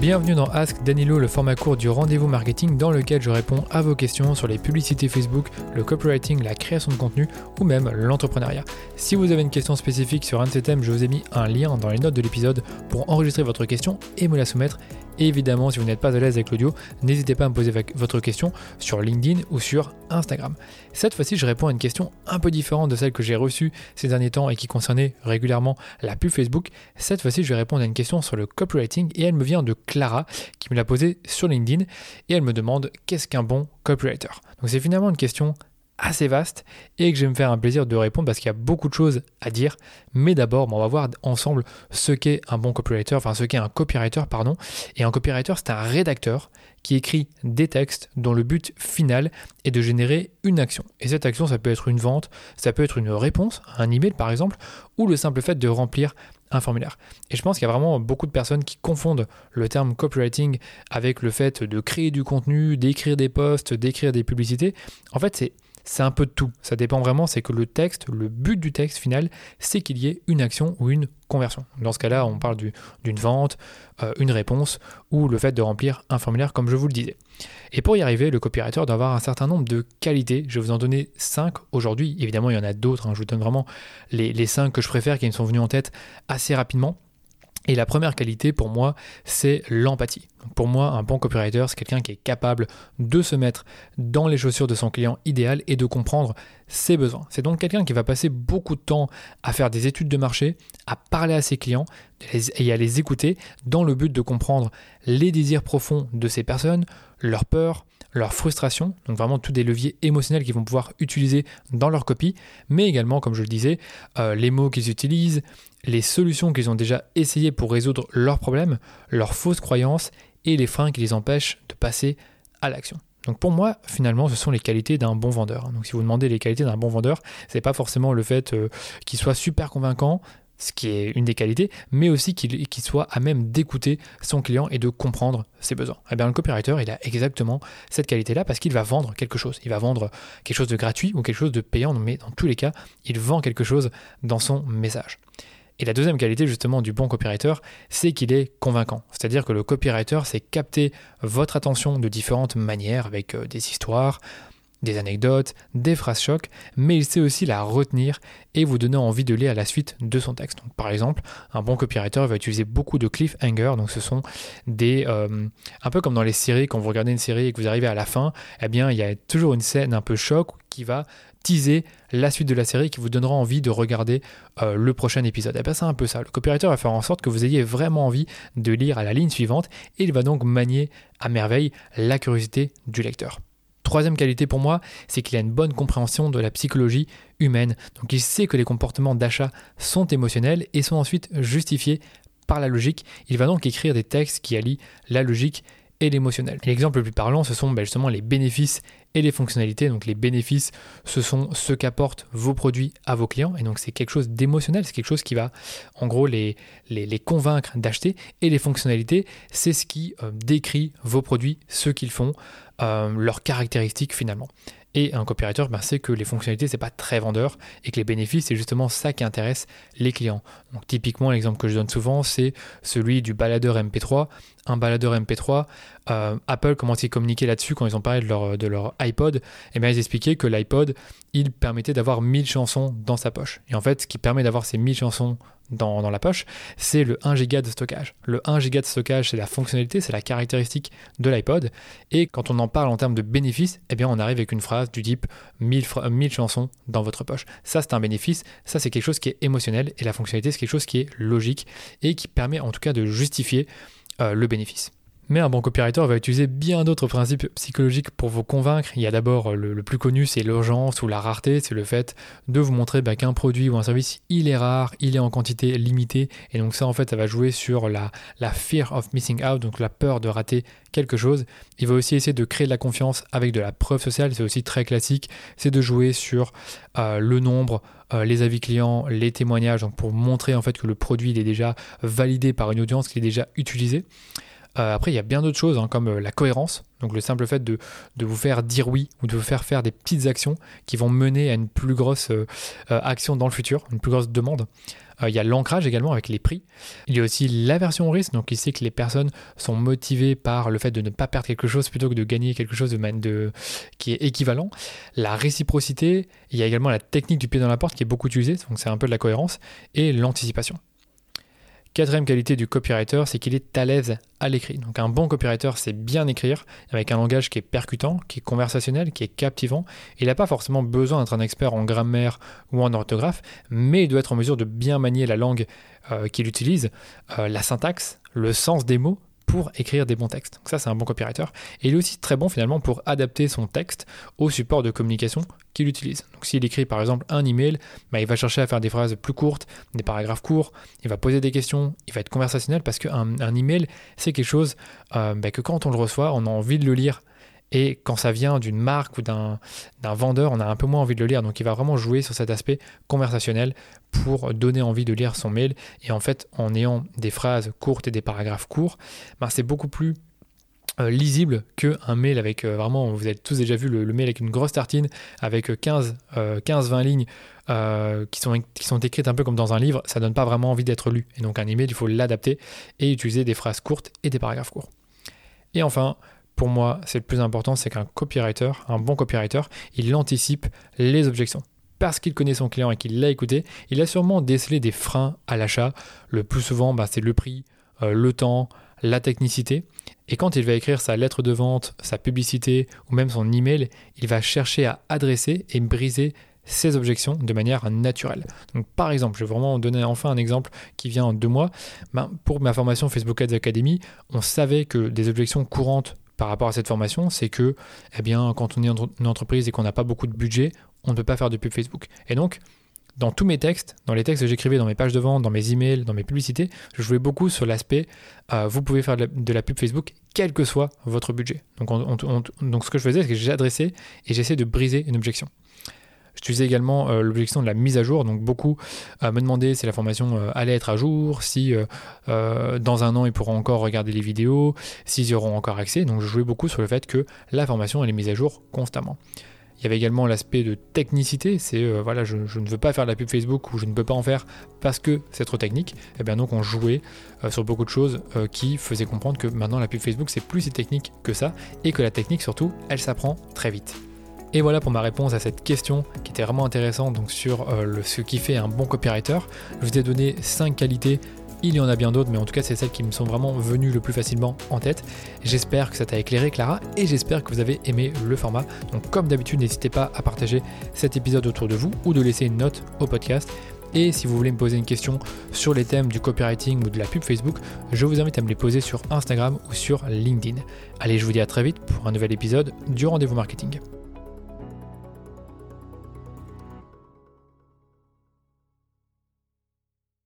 Bienvenue dans Ask Danilo, le format court du rendez-vous marketing dans lequel je réponds à vos questions sur les publicités Facebook, le copywriting, la création de contenu ou même l'entrepreneuriat. Si vous avez une question spécifique sur un de ces thèmes, je vous ai mis un lien dans les notes de l'épisode pour enregistrer votre question et me la soumettre évidemment, si vous n'êtes pas à l'aise avec l'audio, n'hésitez pas à me poser votre question sur LinkedIn ou sur Instagram. Cette fois-ci, je réponds à une question un peu différente de celle que j'ai reçue ces derniers temps et qui concernait régulièrement la pub Facebook. Cette fois-ci, je vais répondre à une question sur le copywriting et elle me vient de Clara qui me l'a posée sur LinkedIn et elle me demande qu'est-ce qu'un bon copywriter? Donc c'est finalement une question assez vaste et que je vais me faire un plaisir de répondre parce qu'il y a beaucoup de choses à dire. Mais d'abord, on va voir ensemble ce qu'est un bon copywriter, enfin ce qu'est un copywriter, pardon. Et un copywriter, c'est un rédacteur qui écrit des textes dont le but final est de générer une action. Et cette action, ça peut être une vente, ça peut être une réponse, un email par exemple, ou le simple fait de remplir un formulaire. Et je pense qu'il y a vraiment beaucoup de personnes qui confondent le terme copywriting avec le fait de créer du contenu, d'écrire des posts, d'écrire des publicités. En fait, c'est c'est un peu de tout. Ça dépend vraiment, c'est que le texte, le but du texte final, c'est qu'il y ait une action ou une conversion. Dans ce cas-là, on parle d'une vente, euh, une réponse ou le fait de remplir un formulaire comme je vous le disais. Et pour y arriver, le copywriter doit avoir un certain nombre de qualités. Je vais vous en donner 5 aujourd'hui. Évidemment, il y en a d'autres. Hein. Je vous donne vraiment les, les 5 que je préfère qui me sont venus en tête assez rapidement. Et la première qualité pour moi, c'est l'empathie. Pour moi, un bon copywriter, c'est quelqu'un qui est capable de se mettre dans les chaussures de son client idéal et de comprendre ses besoins. C'est donc quelqu'un qui va passer beaucoup de temps à faire des études de marché, à parler à ses clients et à les écouter dans le but de comprendre les désirs profonds de ces personnes, leurs peurs, leurs frustrations, donc vraiment tous des leviers émotionnels qu'ils vont pouvoir utiliser dans leur copie, mais également, comme je le disais, euh, les mots qu'ils utilisent, les solutions qu'ils ont déjà essayées pour résoudre leurs problèmes, leurs fausses croyances et les freins qui les empêchent de passer à l'action. Donc pour moi, finalement, ce sont les qualités d'un bon vendeur. Donc si vous demandez les qualités d'un bon vendeur, c'est pas forcément le fait euh, qu'il soit super convaincant, ce qui est une des qualités, mais aussi qu'il soit à même d'écouter son client et de comprendre ses besoins. Et eh bien le copywriter, il a exactement cette qualité-là parce qu'il va vendre quelque chose. Il va vendre quelque chose de gratuit ou quelque chose de payant, mais dans tous les cas, il vend quelque chose dans son message. Et la deuxième qualité justement du bon copywriter, c'est qu'il est convaincant. C'est-à-dire que le copywriter sait capter votre attention de différentes manières, avec euh, des histoires, des anecdotes, des phrases chocs, mais il sait aussi la retenir et vous donner envie de lire à la suite de son texte. Par exemple, un bon copywriter va utiliser beaucoup de cliffhanger, donc ce sont des... Euh, un peu comme dans les séries, quand vous regardez une série et que vous arrivez à la fin, eh bien, il y a toujours une scène un peu choc qui va teaser la suite de la série qui vous donnera envie de regarder euh, le prochain épisode. Et eh bien c'est un peu ça. Le copywriter va faire en sorte que vous ayez vraiment envie de lire à la ligne suivante et il va donc manier à merveille la curiosité du lecteur. Troisième qualité pour moi, c'est qu'il a une bonne compréhension de la psychologie humaine. Donc il sait que les comportements d'achat sont émotionnels et sont ensuite justifiés par la logique. Il va donc écrire des textes qui allient la logique et l'émotionnel. L'exemple le plus parlant, ce sont ben, justement les bénéfices et les fonctionnalités. Donc les bénéfices, ce sont ce qu'apportent vos produits à vos clients. Et donc c'est quelque chose d'émotionnel, c'est quelque chose qui va en gros les, les, convaincre d'acheter. Et les fonctionnalités, c'est ce qui euh, décrit vos produits, ce qu'ils font, euh, leurs caractéristiques finalement. Et un copywriter ben, sait que les fonctionnalités, c'est pas très vendeur et que les bénéfices, c'est justement ça qui intéresse les clients. Donc typiquement, l'exemple que je donne souvent, c'est celui du baladeur MP3. Un baladeur MP3, euh, Apple, comment ils communiquaient là-dessus quand ils ont parlé de leur, de leur iPod Eh bien, ils expliquaient que l'iPod, il permettait d'avoir 1000 chansons dans sa poche. Et en fait, ce qui permet d'avoir ces 1000 chansons dans, la poche, c'est le 1 giga de stockage. Le 1 giga de stockage, c'est la fonctionnalité, c'est la caractéristique de l'iPod. Et quand on en parle en termes de bénéfices, eh bien, on arrive avec une phrase du type 1000, 1000 chansons dans votre poche. Ça, c'est un bénéfice. Ça, c'est quelque chose qui est émotionnel. Et la fonctionnalité, c'est quelque chose qui est logique et qui permet en tout cas de justifier euh, le bénéfice. Mais un bon copywriter va utiliser bien d'autres principes psychologiques pour vous convaincre. Il y a d'abord le, plus connu, c'est l'urgence ou la rareté, c'est le fait de vous montrer bah, qu'un produit ou un service, il est rare, il est en quantité limitée. Et donc ça, en fait, ça va jouer sur la, la fear of missing out, donc la peur de rater quelque chose. Il va aussi essayer de créer de la confiance avec de la preuve sociale, c'est aussi très classique, c'est de jouer sur euh, le nombre, euh, les avis clients, les témoignages, donc pour montrer en fait que le produit il est déjà validé par une audience, qu'il est déjà utilisé. Euh, après, il y a bien d'autres choses, hein, comme euh, la cohérence, donc le simple fait de, vous faire dire oui ou de vous faire faire des petites actions qui vont mener à une plus grosse action dans le futur, une plus grosse demande. il y a l'ancrage également avec les prix. Il y a aussi l'aversion au risque, donc ici que les personnes sont motivées par le fait de ne pas perdre quelque chose plutôt que de gagner quelque chose de, de, qui est équivalent. La réciprocité, il y a également la technique du pied dans la porte qui est beaucoup utilisée, donc c'est un peu de la cohérence, et l'anticipation. Quatrième qualité du copywriter, c'est qu'il est à l'aise à l'écrit. Donc un bon copywriter, c'est bien écrire avec un langage qui est percutant, qui est conversationnel, qui est captivant. Il n'a pas forcément besoin d'être un expert en grammaire ou en orthographe, mais il doit être en mesure de bien manier la langue euh, qu'il utilise, euh, la syntaxe, le sens des mots, pour écrire des bons textes. Donc ça, c'est un bon copywriter. Et il est aussi très bon finalement pour adapter son texte au support de communication qu'il utilise. Donc s'il écrit par exemple un email, bah, il va chercher à faire des phrases plus courtes, des paragraphes courts, il va poser des questions, il va être conversationnel parce qu'un un email, c'est quelque chose euh, bah, que quand on le reçoit, on a envie de le lire et quand ça vient d'une marque ou d'un vendeur, on a un peu moins envie de le lire. Donc il va vraiment jouer sur cet aspect conversationnel pour donner envie de lire son mail. Et en fait, en ayant des phrases courtes et des paragraphes courts, ben, c'est beaucoup plus euh, lisible qu'un mail avec euh, vraiment, vous avez tous déjà vu le, mail avec une grosse tartine, avec 15-20 euh, lignes qui, sont, qui sont écrites un peu comme dans un livre, ça donne pas vraiment envie d'être lu. Et donc un email, il faut l'adapter et utiliser des phrases courtes et des paragraphes courts. Et enfin, pour moi, c'est le plus important, c'est qu'un copywriter, un bon copywriter, il anticipe les objections. Parce qu'il connaît son client et qu'il l'a écouté, il a sûrement décelé des freins à l'achat. Le plus souvent, bah, c'est le prix, euh, le temps, la technicité. Et quand il va écrire sa lettre de vente, sa publicité ou même son email, il va chercher à adresser et briser ces objections de manière naturelle. Donc par exemple, je vais vraiment donner enfin un exemple qui vient de moi. Ben, pour ma formation Facebook Ads Academy, on savait que des objections courantes par rapport à cette formation, c'est que eh quand on est une entreprise et qu'on n'a pas beaucoup de budget, on ne peut pas faire de pub Facebook. Et donc, dans tous mes textes, dans les textes que j'écrivais dans mes pages de vente, dans mes emails, dans mes publicités, je jouais beaucoup sur l'aspect euh, vous pouvez faire de la, pub Facebook quel que soit votre budget. Donc, donc ce que je faisais, c'est que j'adressais et j'essayais de briser une objection. J'utilisais également euh, l'objection de la mise à jour. Donc beaucoup euh, me demandaient si la formation euh, allait être à jour, si dans un an ils pourront encore regarder les vidéos, s'ils y auront encore accès. Donc je jouais beaucoup sur le fait que la formation est mise à jour constamment. Il y avait également l'aspect de technicité, c'est voilà, je, ne veux pas faire de la pub Facebook ou je ne peux pas en faire parce que c'est trop technique. Et eh bien donc on jouait sur beaucoup de choses qui faisaient comprendre que maintenant la pub Facebook c'est plus si technique que ça et que la technique surtout elle s'apprend très vite. Et voilà pour ma réponse à cette question qui était vraiment intéressante donc sur euh, ce qui fait un bon copywriter. Je vous ai donné 5 qualités il y en a bien d'autres, mais en tout cas, c'est celles qui me sont vraiment venues le plus facilement en tête. J'espère que ça t'a éclairé, Clara, et j'espère que vous avez aimé le format. Donc, comme d'habitude, n'hésitez pas à partager cet épisode autour de vous ou de laisser une note au podcast. Et si vous voulez me poser une question sur les thèmes du copywriting ou de la pub Facebook, je vous invite à me les poser sur Instagram ou sur LinkedIn. Allez, je vous dis à très vite pour un nouvel épisode du rendez-vous marketing.